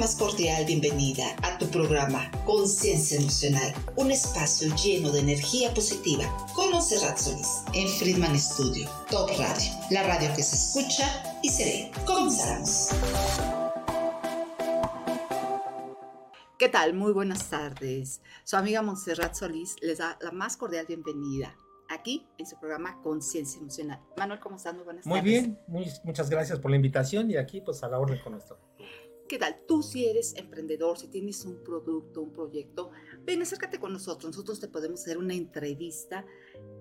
más cordial bienvenida a tu programa Conciencia Emocional, un espacio lleno de energía positiva con Monserrat Solís en Friedman Studio, Top Radio, la radio que se escucha y se ve. Comenzamos. ¿Qué tal? Muy buenas tardes. Su amiga Montserrat Solís les da la más cordial bienvenida aquí en su programa Conciencia Emocional. Manuel, ¿cómo estás? Muy buenas Muy tardes. bien, muy- muchas gracias por la invitación y aquí pues a la orden con nuestro. ¿Qué tal? Tú si eres emprendedor, si tienes un producto, un proyecto, ven, acércate con nosotros. Nosotros te podemos hacer una entrevista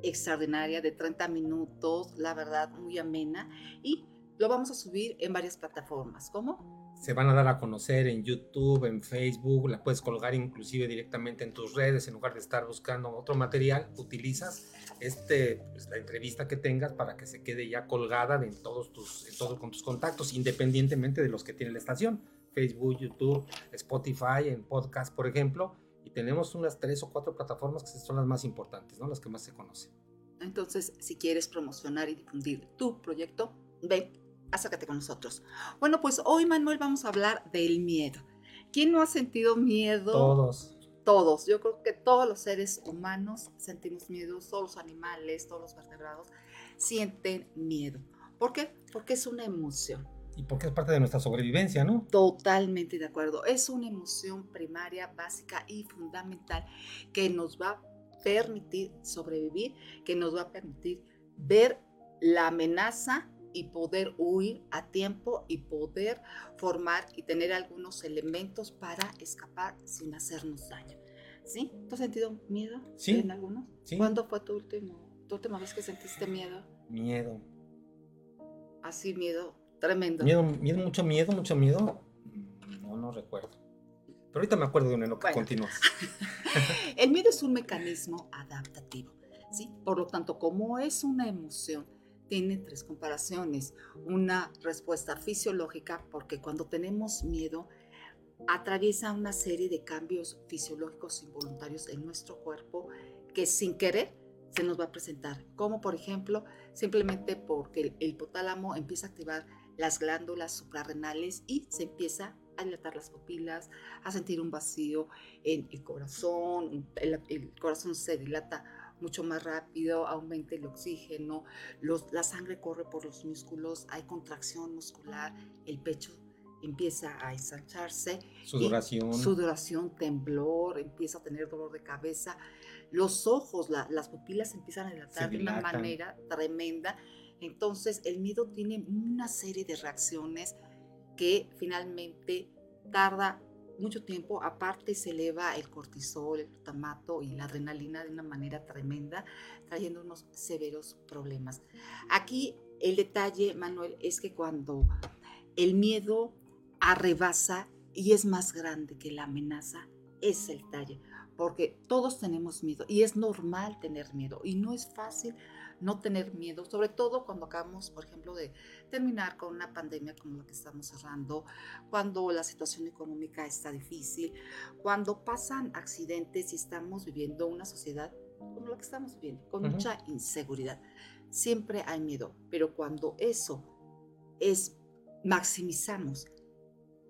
extraordinaria de 30 minutos, la verdad, muy amena. Y lo vamos a subir en varias plataformas. ¿Cómo? Se van a dar a conocer en YouTube, en Facebook, la puedes colgar inclusive directamente en tus redes en lugar de estar buscando otro material, utilizas este pues, la entrevista que tengas para que se quede ya colgada en todos tus en todo con tus contactos independientemente de los que tiene la estación, Facebook, YouTube, Spotify, en podcast, por ejemplo, y tenemos unas tres o cuatro plataformas que son las más importantes, ¿no? Las que más se conocen. Entonces, si quieres promocionar y difundir tu proyecto, ven, acércate con nosotros. Bueno, pues hoy, Manuel, vamos a hablar del miedo. ¿Quién no ha sentido miedo? Todos Todos. Yo creo que todos los seres humanos sentimos miedo, todos los animales, todos los vertebrados sienten miedo. ¿Por qué? Porque es una emoción. Y porque es parte de nuestra sobrevivencia, ¿no? Totalmente de acuerdo. Es una emoción primaria, básica y fundamental que nos va a permitir sobrevivir, que nos va a permitir ver la amenaza y poder huir a tiempo y poder formar y tener algunos elementos para escapar sin hacernos daño. ¿Sí? ¿Tú has sentido miedo Sí. en algunos? Sí. ¿Cuándo fue tu, último, tu última vez que sentiste miedo? Miedo. Así, miedo tremendo. Miedo, miedo, mucho miedo, mucho miedo. No, no recuerdo. Pero ahorita me acuerdo de uno en lo que Bueno. continúas. El miedo es un mecanismo adaptativo, ¿sí? Por lo tanto, como es una emoción, tiene tres comparaciones. Una respuesta fisiológica, porque cuando tenemos miedo, atraviesa una serie de cambios fisiológicos involuntarios en nuestro cuerpo que sin querer se nos va a presentar. Como por ejemplo, simplemente porque el hipotálamo empieza a activar las glándulas suprarrenales y se empieza a dilatar las pupilas, a sentir un vacío en el corazón, el, el corazón se dilata mucho más rápido, aumenta el oxígeno, los- la sangre corre por los músculos, hay contracción muscular, el pecho empieza a ensancharse, Sudoración. sudoración, temblor, empieza a tener dolor de cabeza, los ojos, la- las pupilas empiezan a dilatar de una manera tremenda. Entonces el miedo tiene una serie de reacciones que finalmente tarda mucho tiempo, aparte se eleva el cortisol, el glutamato y la adrenalina de una manera tremenda, trayendo unos severos problemas. Aquí el detalle, Manuel, es que cuando el miedo arrebasa y es más grande que la amenaza, es el talle, porque todos tenemos miedo y es normal tener miedo y no es fácil no tener miedo, sobre todo cuando acabamos, por ejemplo, de terminar con una pandemia como la que estamos cerrando, cuando la situación económica está difícil, cuando pasan accidentes y estamos viviendo una sociedad como la que estamos viviendo, con mucha inseguridad. Siempre hay miedo, pero cuando eso es maximizamos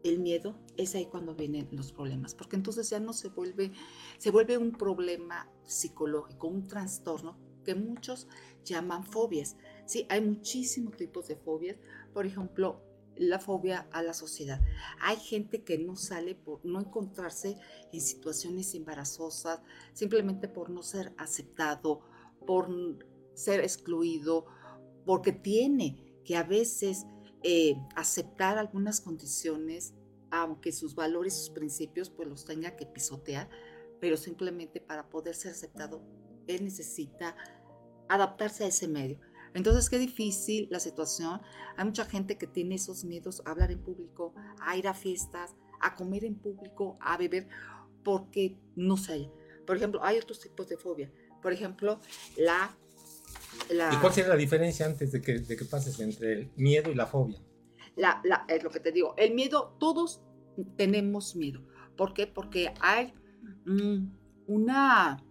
el miedo, es ahí cuando vienen los problemas, porque entonces ya no se vuelve, se vuelve un problema psicológico, un trastorno que muchos llaman fobias. Sí, hay muchísimos tipos de fobias, por ejemplo, la fobia a la sociedad. Hay gente que no sale por no encontrarse en situaciones embarazosas, simplemente por no ser aceptado, por ser excluido, porque tiene que a veces eh, aceptar algunas condiciones, aunque sus valores, sus principios, pues los tenga que pisotear, pero simplemente para poder ser aceptado, él necesita adaptarse a ese medio. Entonces, qué difícil la situación. Hay mucha gente que tiene esos miedos a hablar en público, a ir a fiestas, a comer en público, a beber, porque no se halla. Por ejemplo, hay otros tipos de fobia. Por ejemplo, la... la ¿Y cuál sería la diferencia antes de que, de que pases entre el miedo y la fobia? la, la- es lo que te digo, el miedo, todos tenemos miedo. ¿Por qué? Porque hay mm, una,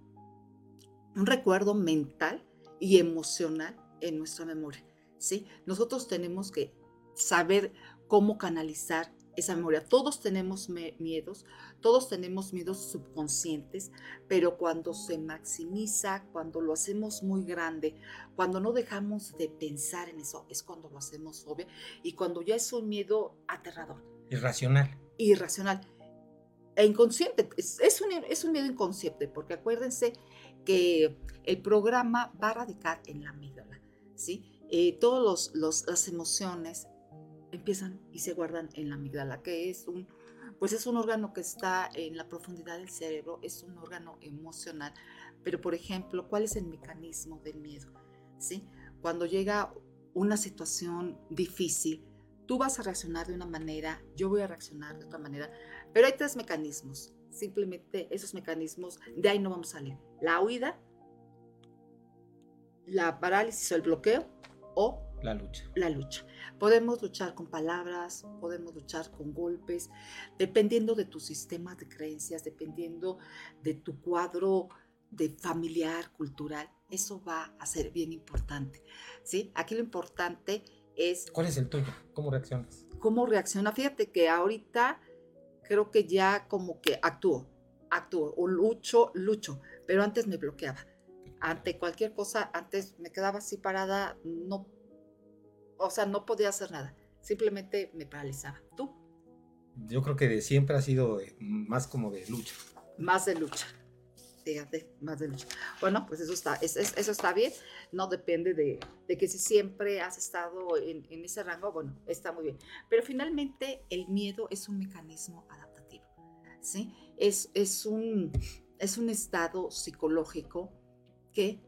un recuerdo mental y emocional en nuestra memoria. ¿sí? Nosotros tenemos que saber cómo canalizar esa memoria. Todos tenemos miedos, todos tenemos miedos subconscientes, pero cuando se maximiza, cuando lo hacemos muy grande, cuando no dejamos de pensar en eso, es cuando lo hacemos obvio y cuando ya es un miedo aterrador. Irracional. Irracional. E inconsciente. Es, un, es un miedo inconsciente, porque acuérdense que el programa va a radicar en la amígdala, ¿sí? Eh, todas las emociones empiezan y se guardan en la amígdala, que es un, pues es un órgano que está en la profundidad del cerebro, es un órgano emocional. Pero, por ejemplo, ¿cuál es el mecanismo del miedo? ¿Sí? Cuando llega una situación difícil, tú vas a reaccionar de una manera, yo voy a reaccionar de otra manera, pero hay tres mecanismos. Simplemente esos mecanismos, de ahí no vamos a salir. La huida, la parálisis o el bloqueo o la lucha. La lucha. Podemos luchar con palabras, podemos luchar con golpes, dependiendo de tu sistema de creencias, dependiendo de tu cuadro de familiar, cultural. Eso va a ser bien importante. ¿sí? Aquí lo importante es... ¿Cuál es el tuyo? ¿Cómo reaccionas? ¿Cómo reacciona? Fíjate que ahorita creo que ya como que actúo, actúo, o lucho, lucho, pero antes me bloqueaba. Ante cualquier cosa, antes me quedaba así parada, no o sea, no podía hacer nada. Simplemente me paralizaba. ¿Tú? Yo creo que de siempre ha sido más como de lucha. Más de lucha. Bueno, pues eso está, eso está bien. No depende de, que si siempre has estado en, ese rango, bueno, está muy bien. Pero finalmente el miedo es un mecanismo adaptativo. ¿sí? Es, un, es un estado psicológico que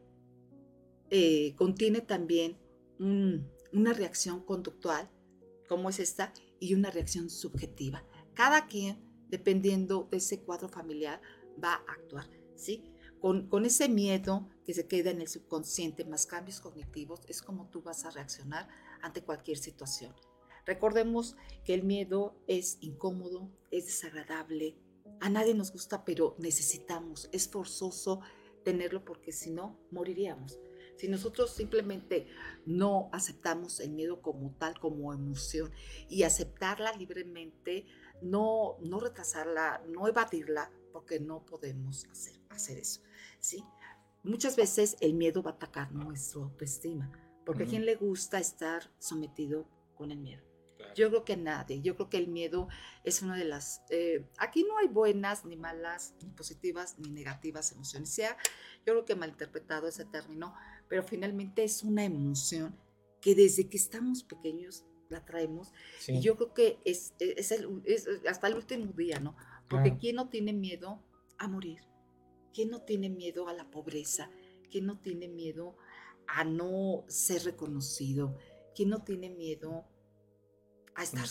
eh, contiene también un, una reacción conductual, como es esta, y una reacción subjetiva. Cada quien, dependiendo de ese cuadro familiar, va a actuar, con, ese miedo que se queda en el subconsciente más cambios cognitivos, es como tú vas a reaccionar ante cualquier situación. Recordemos que el miedo es incómodo, es desagradable, a nadie nos gusta, pero necesitamos, es forzoso tenerlo porque si no, moriríamos. Si nosotros simplemente no aceptamos el miedo como tal, como emoción, y aceptarla libremente, no, no retrasarla, no evadirla, porque no podemos hacer, hacer eso. ¿sí? Muchas veces el miedo va a atacar nuestra autoestima, porque a quien le gusta estar sometido con el miedo. Yo creo que nadie, yo creo que el miedo es una de las... Eh, aquí no hay buenas, ni malas, ni positivas, ni negativas emociones. Sea, yo creo que malinterpretado ese término, pero finalmente es una emoción que desde que estamos pequeños la traemos. Y yo creo que es, es, hasta el último día, ¿no? Porque ¿quién no tiene miedo a morir? ¿Quién no tiene miedo a la pobreza? ¿Quién no tiene miedo a no ser reconocido? ¿Quién no tiene miedo a estar,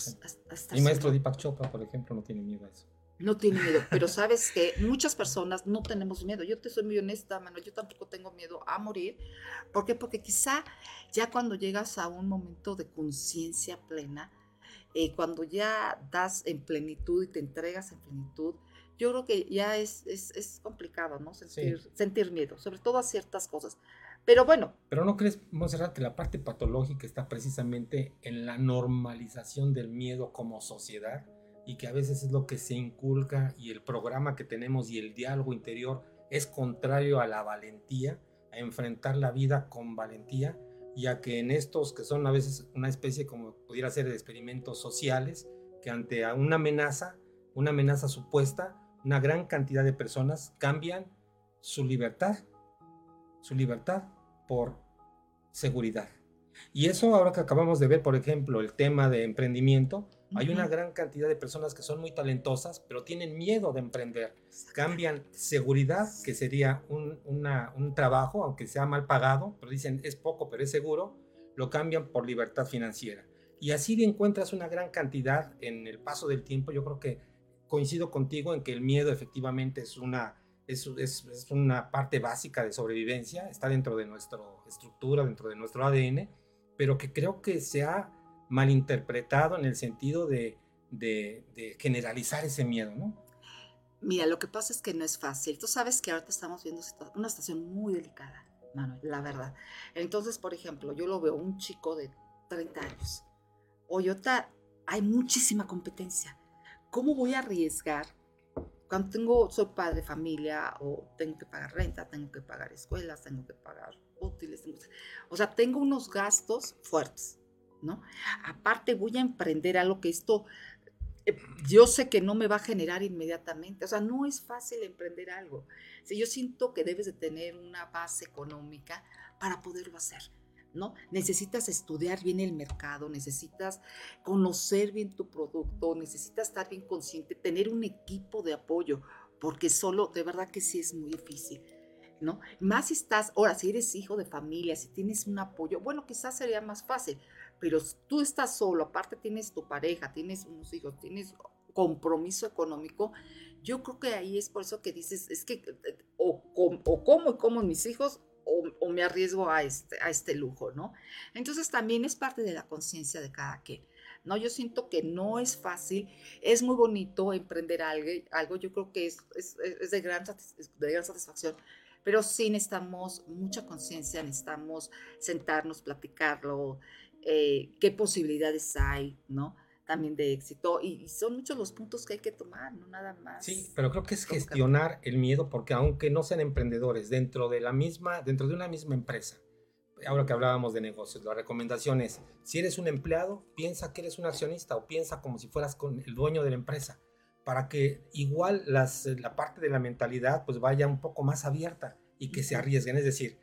Mi maestro Deepak Chopra, por ejemplo, no tiene miedo a eso. No tiene miedo, pero sabes que muchas personas no tenemos miedo. Yo te soy muy honesta, mano, yo tampoco tengo miedo a morir. ¿Por qué? Porque quizá ya cuando llegas a un momento de conciencia plena, eh, cuando ya das en plenitud y te entregas en plenitud, yo creo que ya es, es, es complicado, ¿no? Sentir, sentir miedo, sobre todo a ciertas cosas. Pero bueno. Pero no crees, Monserrat, que la parte patológica está precisamente en la normalización del miedo como sociedad y que a veces es lo que se inculca y el programa que tenemos y el diálogo interior es contrario a la valentía, a enfrentar la vida con valentía, ya que en estos que son a veces una especie como pudiera ser de experimentos sociales, que ante una amenaza, una amenaza supuesta, una gran cantidad de personas cambian su libertad su libertad por seguridad. Y eso ahora que acabamos de ver, por ejemplo, el tema de emprendimiento, hay una gran cantidad de personas que son muy talentosas, pero tienen miedo de emprender. Cambian seguridad, que sería un, un trabajo, aunque sea mal pagado, pero dicen es poco, pero es seguro, lo cambian por libertad financiera. Y así encuentras una gran cantidad en el paso del tiempo. Yo creo que coincido contigo en que el miedo efectivamente es una es, es, una parte básica de sobrevivencia, está dentro de nuestra estructura, dentro de nuestro ADN, pero que creo que se ha malinterpretado en el sentido de, de, generalizar ese miedo, ¿no? Mira, lo que pasa es que no es fácil. Tú sabes que ahorita estamos viendo una situación muy delicada, Manuel, la verdad. Entonces, por ejemplo, yo lo veo un chico de 30 años. Yo hay muchísima competencia. ¿Cómo voy a arriesgar cuando tengo, soy padre, familia, o tengo que pagar renta, tengo que pagar escuelas, tengo que pagar útiles, o sea, tengo unos gastos fuertes, ¿no? Aparte voy a emprender algo que esto, eh, yo sé que no me va a generar inmediatamente, o sea, no es fácil emprender algo. Si yo siento que debes de tener una base económica para poderlo hacer. ¿No? Necesitas estudiar bien el mercado, necesitas conocer bien tu producto, necesitas estar bien consciente, tener un equipo de apoyo, porque solo, de verdad que sí es muy difícil. ¿No? Más si estás, ahora, si eres hijo de familia, si tienes un apoyo, bueno, quizás sería más fácil, pero tú estás solo, aparte tienes tu pareja, tienes unos hijos, tienes compromiso económico, yo creo que ahí es por eso que dices, es que o, o como y como mis hijos o, me arriesgo a este, a este lujo, ¿no? Entonces también es parte de la conciencia de cada quien. ¿no? Yo siento que no es fácil, es muy bonito emprender algo, algo yo creo que es, es, es de, gran, de gran satisfacción, pero sí necesitamos mucha conciencia, necesitamos sentarnos, platicarlo, eh, qué posibilidades hay, ¿no? También de éxito y, son muchos los puntos que hay que tomar, no nada más. Sí, pero creo que es gestionar el miedo porque aunque no sean emprendedores dentro de la misma, dentro de una misma empresa, ahora que hablábamos de negocios, la recomendación es, si eres un empleado, piensa que eres un accionista o piensa como si fueras con el dueño de la empresa, para que igual las, la parte de la mentalidad pues vaya un poco más abierta y que se arriesguen, es decir,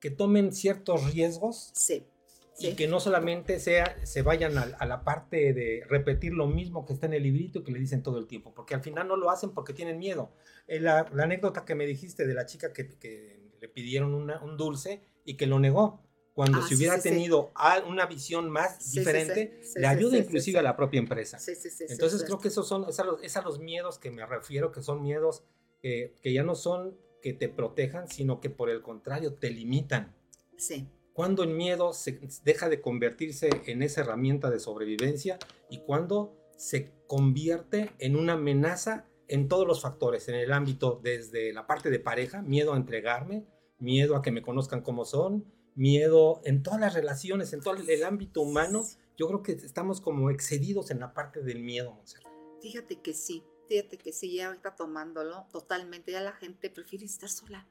que tomen ciertos riesgos. Sí y que no solamente sea, se vayan a, la parte de repetir lo mismo que está en el librito que le dicen todo el tiempo, porque al final no lo hacen porque tienen miedo. Eh, la, anécdota que me dijiste de la chica que, le pidieron un dulce y que lo negó, cuando ah, si hubiera tenido una visión más diferente, le ayuda inclusive a la propia empresa. Entonces creo que esos son, es a, los, los, miedos que me refiero, que son miedos que ya no son que te protejan, sino que por el contrario te limitan. Sí cuando el miedo se deja de convertirse en esa herramienta de sobrevivencia y cuando se convierte en una amenaza en todos los factores, en el ámbito desde la parte de pareja, miedo a entregarme, miedo a que me conozcan como son, miedo en todas las relaciones, en todo el ámbito humano, yo creo que estamos como excedidos en la parte del miedo, Monserrat. Fíjate que sí, fíjate que sí, ya ahorita tomándolo totalmente, ya la gente prefiere estar sola.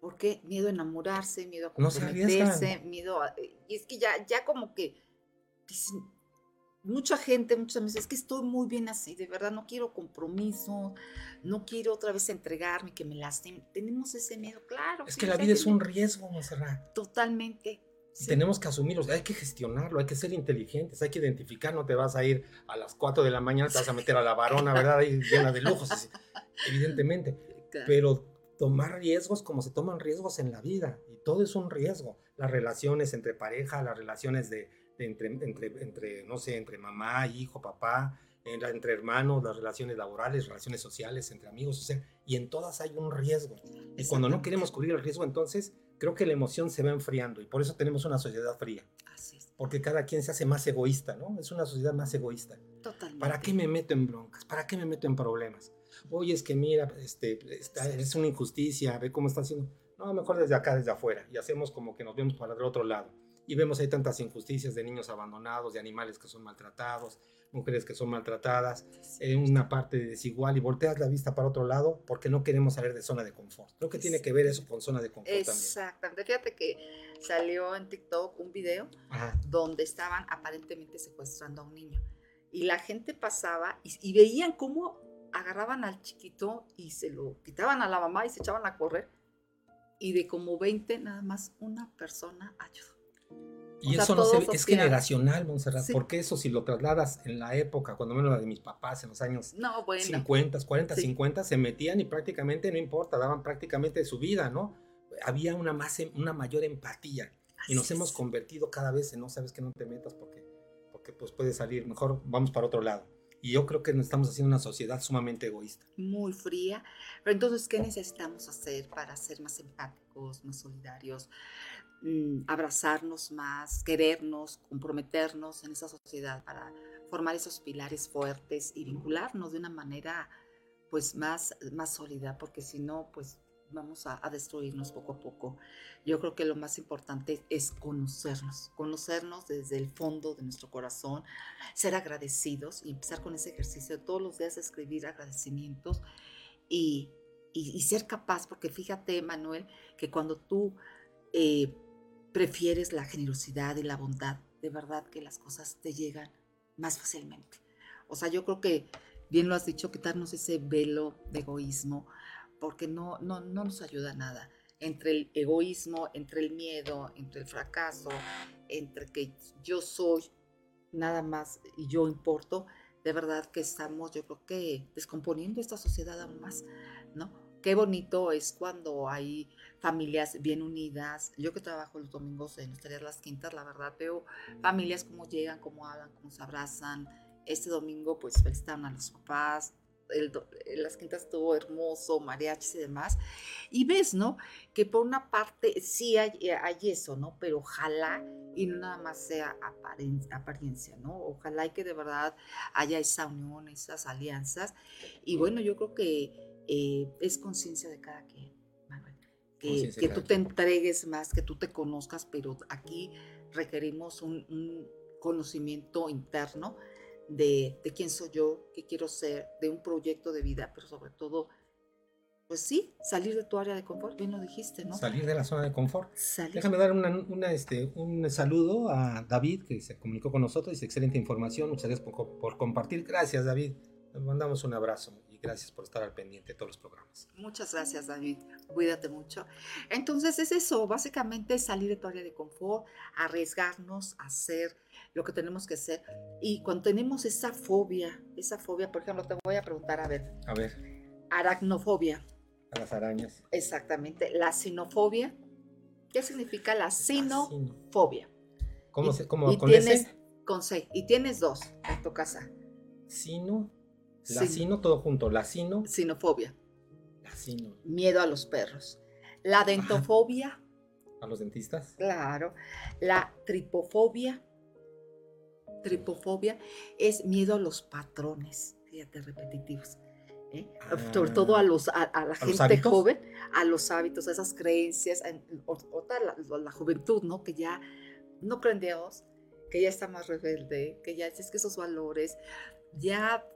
¿Por qué? Miedo a enamorarse, miedo a comprometerse, miedo a... Y es que ya, ya como que mucha gente muchas veces, es que estoy muy bien así, de verdad no quiero compromiso, no quiero otra vez entregarme, que me lastimen. Tenemos ese miedo, claro. Es que la vida es un riesgo, Monserrat. Totalmente. Tenemos que asumirlo, hay que gestionarlo, hay que ser inteligentes, hay que identificar, no te vas a ir a las 4 de la mañana, te vas a meter a la varona, ¿verdad? Ahí llena de lujos, evidentemente. Pero tomar riesgos como se toman riesgos en la vida. Y todo es un riesgo. Las relaciones entre pareja, las relaciones de, entre, entre, no sé, entre mamá, hijo, papá, entre hermanos, las relaciones laborales, relaciones sociales, entre amigos, o sea, y en todas hay un riesgo. Y cuando no queremos cubrir el riesgo, entonces creo que la emoción se va enfriando y por eso tenemos una sociedad fría. Así es. Porque cada quien se hace más egoísta, ¿no? Es una sociedad más egoísta. Totalmente. ¿Para qué me meto en broncas? ¿Para qué me meto en problemas? Oye, es que mira, este, es una injusticia, ve cómo está haciendo. No, mejor desde acá, desde afuera, y hacemos como que nos vemos para el otro lado. Y vemos hay tantas injusticias de niños abandonados, de animales que son maltratados, mujeres que son maltratadas, en una parte desigual y volteas la vista para otro lado porque no queremos salir de zona de confort. Creo que tiene que ver eso con zona de confort Exactamente. Fíjate que salió en TikTok un video donde estaban aparentemente secuestrando a un niño y la gente pasaba y, y veían cómo agarraban al chiquito y se lo quitaban a la mamá y se echaban a correr. Y de como 20, nada más una persona ayudó. Y eso no se, es generacional, Montserrat, porque eso si lo trasladas en la época, cuando menos la de mis papás, en los años no, 50, 40, 50, se metían y prácticamente, no importa, daban prácticamente su vida, ¿no? Había una, más, una mayor empatía y nos hemos convertido cada vez en no sabes que no te metas porque, porque pues puede salir, mejor vamos para otro lado. Y yo creo que nos estamos haciendo una sociedad sumamente egoísta. Muy fría. Pero entonces, ¿qué necesitamos hacer para ser más empáticos, más solidarios, mm, abrazarnos más, querernos, comprometernos en esa sociedad para formar esos pilares fuertes y vincularnos de una manera pues más, más sólida? Porque si no, pues vamos a, destruirnos poco a poco. Yo creo que lo más importante es conocernos, conocernos desde el fondo de nuestro corazón, ser agradecidos y empezar con ese ejercicio todos los días escribir agradecimientos y, y, y ser capaz, porque fíjate, Manuel, que cuando tú eh, prefieres la generosidad y la bondad, de verdad que las cosas te llegan más fácilmente. O sea, yo creo que bien lo has dicho, quitarnos ese velo de egoísmo, porque no, no, no nos ayuda nada. Entre el egoísmo, entre el miedo, entre el fracaso, entre que yo soy nada más y yo importo, de verdad que estamos, yo creo que descomponiendo esta sociedad aún más, ¿no? Qué bonito es cuando hay familias bien unidas. Yo que trabajo los domingos en Historias Las Quintas, la verdad veo familias como llegan, cómo hablan, cómo se abrazan. Este domingo pues felicitan a los papás, el, las quintas estuvo hermoso, mariachis y demás. Y ves, ¿no? Que por una parte sí hay, hay eso, ¿no? Pero ojalá y no nada más sea apariencia, ¿no? Ojalá y que de verdad haya esa unión, esas alianzas. Y bueno, yo creo que eh, es conciencia de cada quien, Manuel. Que, que tú te entregues más, que tú te conozcas, pero aquí requerimos un, un conocimiento interno de, de, quién soy yo, qué quiero ser, de un proyecto de vida, pero sobre todo, pues sí, salir de tu área de confort, bien lo dijiste, ¿no? Salir de la zona de confort. Déjame dar una, una, este, un saludo a David, que se comunicó con nosotros, dice excelente información, muchas gracias por, por compartir. Gracias, David. Nos mandamos un abrazo y gracias por estar al pendiente de todos los programas. Muchas gracias, David. Cuídate mucho. Entonces es eso, básicamente salir de tu área de confort, arriesgarnos a hacer lo que tenemos que hacer. Y cuando tenemos esa fobia, esa fobia, por ejemplo, te voy a preguntar, a ver. A ver. Aracnofobia. A las arañas. Exactamente. La sinofobia. ¿Qué significa la sinofobia? ¿Cómo, se, cómo, y con tienes, ese? Con C. Y tienes dos en tu casa. Sino. La sino, todo junto. La sino. Sinofobia. La sino. Miedo a los perros. La dentofobia. ¿A los dentistas? Claro. La tripofobia. Tripofobia es miedo a los patrones, fíjate, repetitivos. ¿eh? Ah, Sobre todo a, los, a, a la ¿a gente joven, a los hábitos, a esas creencias, a, a la, la, juventud, ¿no? Que ya no creen Dios, que ya está más rebelde, que ya es que esos valores ya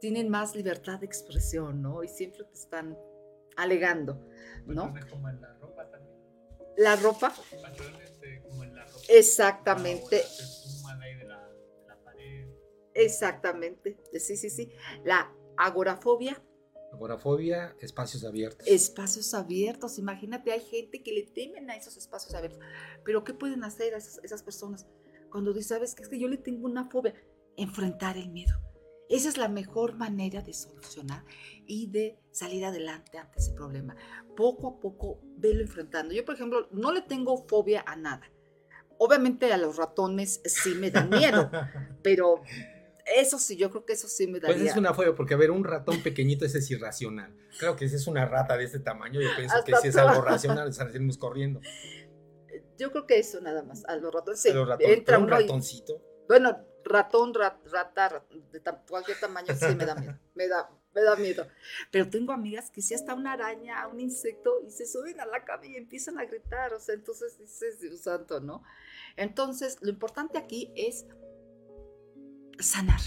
tienen más libertad de expresión, ¿no? Y siempre te están alegando, ¿no? Como en la ropa también. La ropa. Patrones de, como en la ropa. Exactamente. Exactamente, sí, sí, sí. La agorafobia. Agorafobia, espacios abiertos. Espacios abiertos, imagínate, hay gente que le temen a esos espacios abiertos. Pero ¿qué pueden hacer esas, esas personas cuando dicen, sabes que es que yo le tengo una fobia? Enfrentar el miedo. Esa es la mejor manera de solucionar y de salir adelante ante ese problema. Poco a poco, velo enfrentando. Yo, por ejemplo, no le tengo fobia a nada. Obviamente a los ratones sí me dan miedo, pero eso sí, yo creo que eso sí me daría. Pues es una fobia, porque a ver, un ratón pequeñito ese es irracional. Creo que si es una rata de este tamaño, yo pienso Hasta que si es algo racional, salimos corriendo. Yo creo que eso nada más. A los ratones sí. Los ratón, entra un ratoncito. Y, bueno, ratón, rat, rata, de cualquier tamaño, sí me da miedo. Me da, me da miedo. Pero tengo amigas que si hasta una araña, un insecto, y se suben a la cama y empiezan a gritar. O sea, entonces dices, Dios santo, ¿no? Entonces, lo importante aquí es sanar.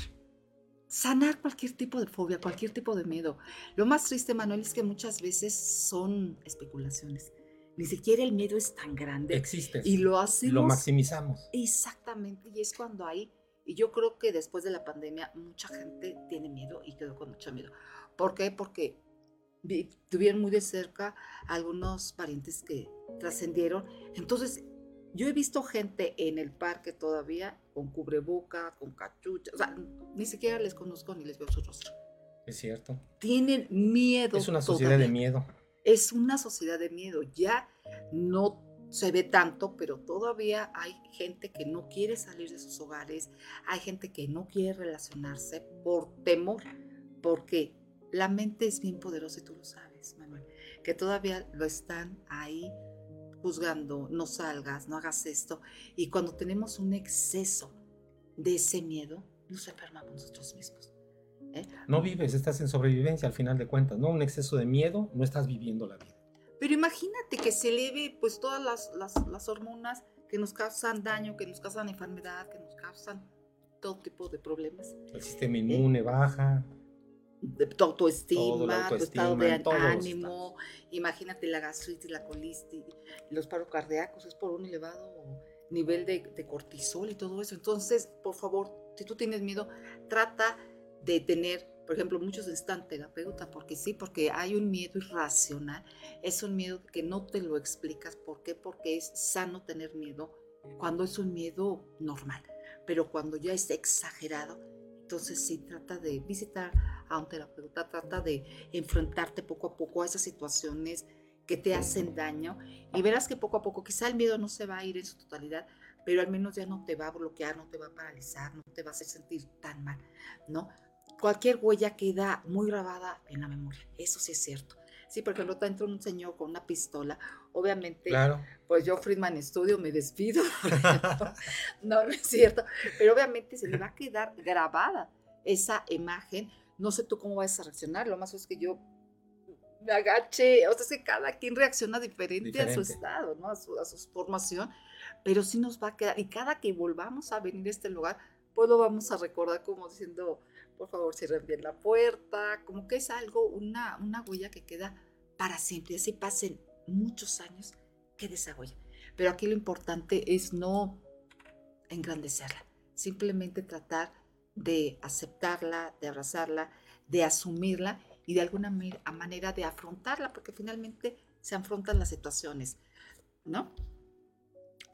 Sanar cualquier tipo de fobia, cualquier tipo de miedo. Lo más triste, Manuel, es que muchas veces son especulaciones. Ni siquiera el miedo es tan grande. Existe. Y lo hacemos. Lo maximizamos. Exactamente. Y es cuando hay. Y yo creo que después de la pandemia, mucha gente tiene miedo y quedó con mucho miedo. ¿Por qué? Porque tuvieron muy de cerca algunos parientes que trascendieron. Entonces, yo he visto gente en el parque todavía con cubreboca, con cachucha, o sea, ni siquiera les conozco ni les veo su rostro. Es cierto. Tienen miedo. Es una sociedad todavía. de miedo. Es una sociedad de miedo. Ya no se ve tanto, pero todavía hay gente que no quiere salir de sus hogares, hay gente que no quiere relacionarse por temor, porque la mente es bien poderosa y tú lo sabes, Manuel, que todavía lo están ahí juzgando, no salgas, no hagas esto. Y cuando tenemos un exceso de ese miedo, nos enfermamos nosotros mismos. ¿eh? No vives, estás en sobrevivencia al final de cuentas, ¿no? Un exceso de miedo, no estás viviendo la vida. Pero imagínate que se eleve pues todas las, las, las hormonas que nos causan daño, que nos causan enfermedad, que nos causan todo tipo de problemas. El sistema inmune baja. De tu autoestima, tu estado de ánimo, imagínate la gastritis, la colitis, los paros cardíacos, es por un elevado nivel de, de cortisol y todo eso. Entonces, por favor, si tú tienes miedo, trata de tener, por ejemplo, muchos están terapeuta, porque sí, porque hay un miedo irracional, es un miedo que no te lo explicas. ¿Por qué? Porque es sano tener miedo cuando es un miedo normal, pero cuando ya es exagerado, entonces sí trata de visitar a un terapeuta, trata de enfrentarte poco a poco a esas situaciones que te hacen daño y verás que poco a poco quizá el miedo no se va a ir en su totalidad, pero al menos ya no te va a bloquear, no te va a paralizar, no te va a hacer sentir tan mal, ¿no? Cualquier huella queda muy grabada en la memoria, eso sí es cierto. Sí, por ejemplo, entra un señor con una pistola, obviamente, Claro. pues yo Friedman Studio me despido. no, no es cierto, pero obviamente se le va a quedar grabada esa imagen. No sé tú cómo vas a reaccionar, lo más es que yo me agache, o sea, es que cada quien reacciona diferente, a su Diferente. estado, ¿no? A su, a su formación, pero sí nos va a quedar, y cada que volvamos a venir a este lugar, pues lo vamos a recordar como diciendo, por favor, cierren bien la puerta, como que es algo, una, una huella que queda para siempre, así pasen muchos años, quede esa huella. Pero aquí lo importante es no engrandecerla, simplemente tratar de aceptarla, de abrazarla, de asumirla y de alguna manera de afrontarla, porque finalmente se afrontan las situaciones, ¿no?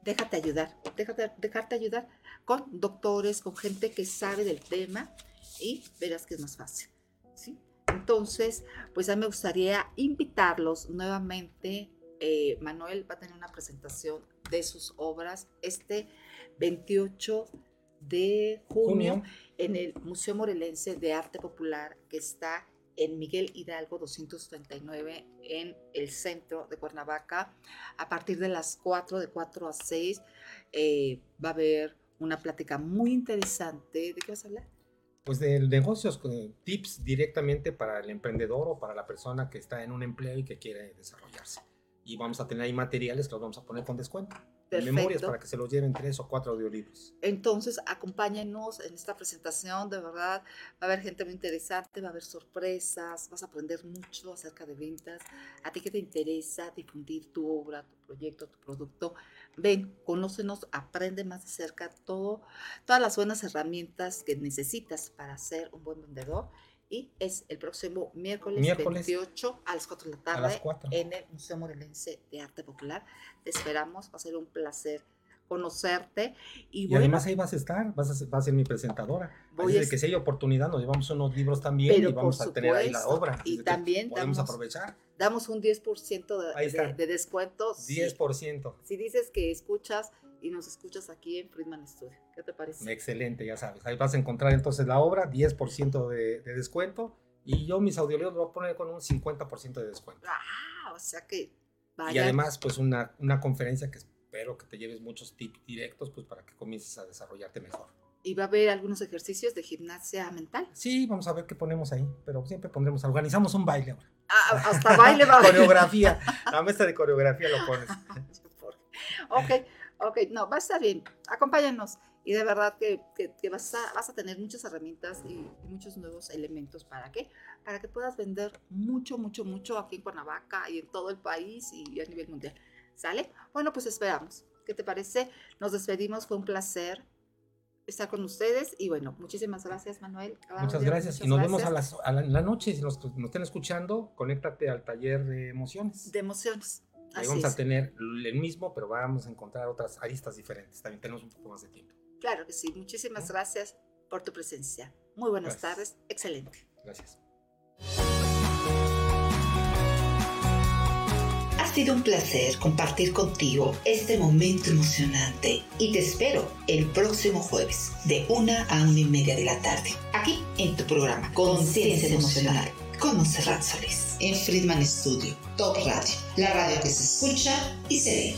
Déjate ayudar, déjate, dejarte ayudar con doctores, con gente que sabe del tema y verás que es más fácil, ¿sí? Entonces, pues a mí me gustaría invitarlos nuevamente. eh, Manuel va a tener una presentación de sus obras este 28 de junio Junio. en el Museo Morelense de Arte Popular que está en Miguel Hidalgo 239 en el centro de Cuernavaca. A partir de las 4, de 4 a 6, eh, va a haber una plática muy interesante. ¿De qué vas a hablar? Pues de negocios, tips directamente para el emprendedor o para la persona que está en un empleo y que quiere desarrollarse. Y vamos a tener ahí materiales que los vamos a poner con descuento. Memorias Perfecto. para que se los lleven tres o cuatro audiolibros. Entonces, acompáñenos en esta presentación, de verdad, va a haber gente muy interesante, va a haber sorpresas, vas a aprender mucho acerca de ventas. A ti que te interesa difundir tu obra, tu proyecto, tu producto, ven, conócenos, aprende más de cerca todo, todas las buenas herramientas que necesitas para ser un buen vendedor. Y es el próximo miércoles, Miércoles. 28 a las 4 de la A las tarde 4. en el Museo Morelense de Arte Popular. Te esperamos, va a ser un placer conocerte. Y, Y bueno, además ahí vas a estar, vas a ser, vas a ser mi presentadora. Voy Así que si hay oportunidad, nos llevamos unos libros también Pero y vamos por a tener ahí la supuesto, obra. y también podemos damos- aprovechar. damos un 10% de, de- de descuento. si- 10%. Si, dices que escuchas y nos escuchas aquí en Friedman Studio. ¿Qué te parece? Excelente, ya sabes. Ahí vas a encontrar entonces la obra, 10% de, de descuento. Y yo mis audiolibros los voy a poner con un 50% de descuento. Ah, o sea que Y vaya. además, pues una, una conferencia que espero que te lleves muchos tips directos, pues para que comiences a desarrollarte mejor. Y va a haber algunos ejercicios de gimnasia mental. Sí, vamos a ver qué ponemos ahí, pero siempre pondremos, organizamos un baile ahora. Ah, hasta baile va a haber. Coreografía, la maestra de coreografía lo pones. ok, ok, no, va a estar bien. Acompáñanos. Y de verdad que, que- que vas, a, vas a tener muchas herramientas y, y muchos nuevos elementos. ¿Para qué? Para que puedas vender mucho, mucho, mucho aquí en Cuernavaca y en todo el país y a nivel mundial. ¿Sale? Bueno, pues esperamos. ¿Qué te parece? Nos despedimos. Fue un placer estar con ustedes. Y bueno, muchísimas gracias, Manuel. Muchas gracias. muchas Y nos vemos a, gracias. las, a la, en la noche. Si nos, nos estén escuchando, conéctate al taller de emociones. De emociones. Ahí Así vamos es. a tener el mismo, pero vamos a encontrar otras aristas diferentes. También tenemos un poco más de tiempo. Claro que sí. Muchísimas gracias por tu presencia. Muy buenas Gracias. tardes. Excelente. Gracias. Ha sido un placer compartir contigo este momento emocionante y te espero el próximo jueves de una a una y media de la tarde aquí en tu programa Conciencia Emocional con Monserrat Solís en Friedman Studio, Top Radio, la radio que se escucha y se ve.